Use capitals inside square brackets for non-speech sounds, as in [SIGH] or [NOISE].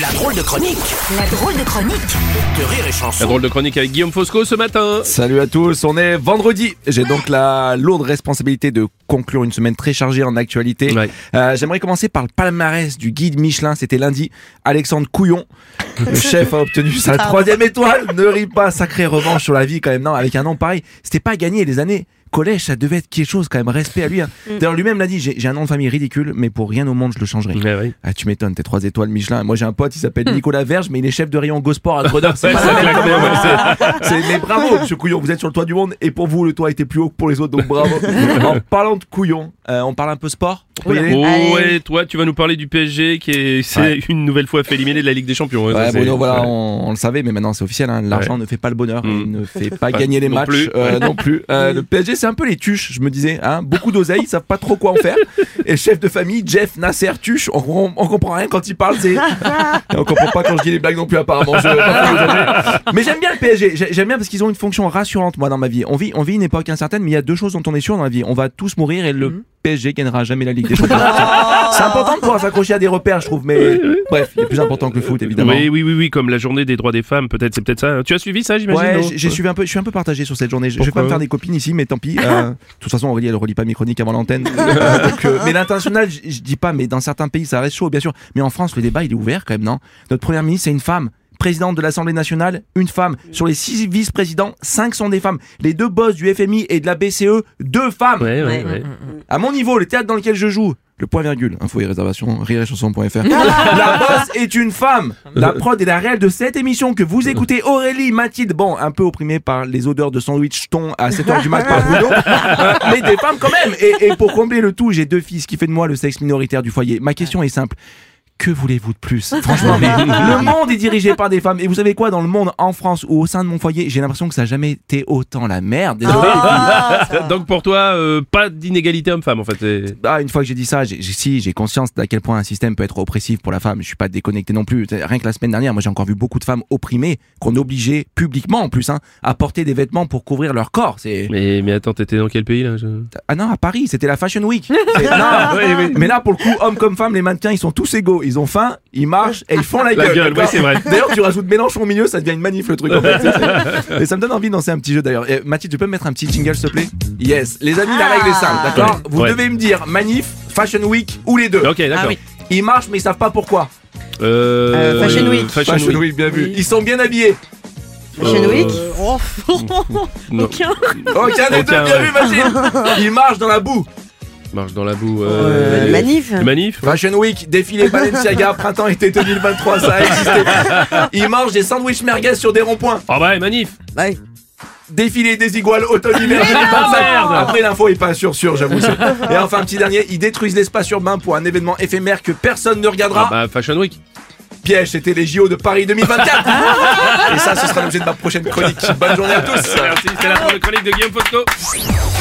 La drôle de chronique La drôle de chronique de Rire et Chanson. La drôle de chronique avec Guillaume Fosco ce matin. Salut à tous, on est vendredi. J'ai donc la lourde responsabilité de conclure une semaine très chargée en actualité. Ouais. Euh, J'aimerais commencer par le palmarès du guide Michelin. C'était lundi. Alexandre Couillon, le [LAUGHS] chef, a obtenu sa troisième étoile. Ne ris pas, sacrée revanche sur la vie quand même. Non, avec un nom pareil, c'était pas gagné les années. Collège, ça devait être quelque chose quand même. Respect à lui. hein. D'ailleurs, lui-même l'a dit. J'ai un nom de famille ridicule, mais pour rien au monde je le changerai. Ouais, ouais. Ah, tu m'étonnes, t'es trois étoiles Michelin. Moi, j'ai un pote, il s'appelle Nicolas Verge, mais il est chef de rayon Gosport à [LAUGHS] Grenoble. [LAUGHS] C'est mais bravo, monsieur Couillon, vous êtes sur le toit du monde et pour vous, le toit était plus haut que pour les autres, donc bravo. [LAUGHS] en parlant de Couillon, euh, on parle un peu sport Oh ouais, toi tu vas nous parler du PSG qui est, Ouais. une nouvelle fois fait éliminer de la Ligue des Champions. hein, Ouais, ça, Bruno, voilà, ouais. on, on le savait, mais maintenant c'est officiel. hein, L'argent ne fait pas le bonheur, Mm. il ne fait pas gagner les non matchs plus. euh, non plus. Euh, le PSG, c'est un peu les tuches, je me disais. Hein, beaucoup d'oseille, ils savent pas trop quoi en faire. Et le chef de famille, Jeff Nasser Tuche, on, on, on comprend rien quand il parle. C'est, on comprend pas quand je dis les blagues non plus apparemment. Je- mais j'aime bien le PSG. J'ai- J'aime bien parce qu'ils ont une fonction rassurante moi dans ma vie. On vit, on vit une époque incertaine, mais il y a deux choses dont on est sûr dans la vie. On va tous mourir et le PSG gagnera jamais la Ligue des Champions. c'est important de pouvoir s'accrocher à des repères, je trouve. Mais bref, il est plus important que le foot évidemment. Oui, oui, oui, oui, comme la journée des droits des femmes, peut-être, c'est peut-être ça. Tu as suivi ça, j'imagine Ouais, j'ai- suivi un peu, je suis un peu partagé sur cette journée. Je, je vais pas me faire des copines ici, mais tant pis. Euh, [LAUGHS] de toute façon, Aurélie, elle relit pas mes chroniques avant l'antenne. [LAUGHS] Euh, euh, mais l'international, je, je dis pas, mais dans certains pays, ça reste chaud, bien sûr. Mais en France, le débat, il est ouvert quand même, non? Notre première ministre, c'est une femme. Présidente de l'Assemblée nationale, une femme. Sur les six vice-présidents, cinq sont des femmes. Les deux boss du FMI et de la BCE, deux femmes. Ouais, ouais, ouais. À mon niveau, le théâtre dans lequel je joue, le point virgule, info et réservation, rireetchanson.fr. [LAUGHS] la boss est une femme. La prod et la réelle de cette émission que vous écoutez, Aurélie, Mathilde, bon, un peu opprimée par les odeurs de sandwich thon à 7h du mat par Bruno, euh, mais des femmes quand même. Et, et pour combler le tout, j'ai deux filles, ce qui fait de moi le sexe minoritaire du foyer. Ma question est simple. Que voulez-vous de plus [LAUGHS] Franchement, mais le [LAUGHS] monde est dirigé par des femmes. Et vous savez quoi Dans le monde, en France ou au sein de mon foyer, j'ai l'impression que ça n'a jamais été autant la merde. Désolé, les [LAUGHS] filles. Donc pour toi, euh, pas d'inégalité homme-femme en fait. c'est- Ah, une fois que j'ai dit ça, j'ai, si j'ai conscience d'à quel point un système peut être oppressif pour la femme. Je suis pas déconnecté non plus. Rien que la semaine dernière, moi j'ai encore vu beaucoup de femmes opprimées qu'on obligeait publiquement en plus hein, à porter des vêtements pour couvrir leur corps. C'est Mais, mais attends, t'étais dans quel pays là je- ah non à Paris, c'était la Fashion Week. C'est- non, Oui, oui. mais là pour le coup, hommes comme femmes, les mannequins ils sont tous égaux. Ils ont faim, ils marchent et ils font la gueule. La gueule, c'est vrai. D'ailleurs, tu rajoutes Mélenchon au milieu, ça devient une manif le truc. En fait. [LAUGHS] Et ça me donne envie de lancer un petit jeu d'ailleurs. Et, Mathilde, tu peux me mettre un petit jingle s'il te plaît? Yes. Les amis, la règle est simple, d'accord Ouais. Vous Ouais. devez me dire manif, Fashion Week ou les deux. Ok, d'accord. oui. Ils marchent mais ils savent pas pourquoi. Euh, Euh, Fashion Week. Fashion, Week. bien vu. Ils sont bien habillés. Fashion Euh, Week [LAUGHS] [LAUGHS] Non. Aucun. Aucun des deux, bien ouais. vu Mathilde. Ils marchent dans la boue. Marche dans la boue. Euh, Euh, manif manif Fashion Week, défilé Balenciaga, [LAUGHS] printemps-été 2023, ça a existé. [LAUGHS] Ils mangent des sandwichs merguez sur des ronds-points. Oh bah, manif Ouais. Défilé des iguales automne-hiver 2025. merde. Après l'info est pas sûr sûr, j'avoue. Et enfin un petit dernier, ils détruisent l'espace urbain pour un événement éphémère que personne ne regardera. Ah bah, Fashion Week. Piège, c'était les JO de Paris 2024. [LAUGHS] Et ça, ce sera l'objet de ma prochaine chronique. Bonne journée à tous. Merci, c'est la fin de chronique de Guillaume Fosco.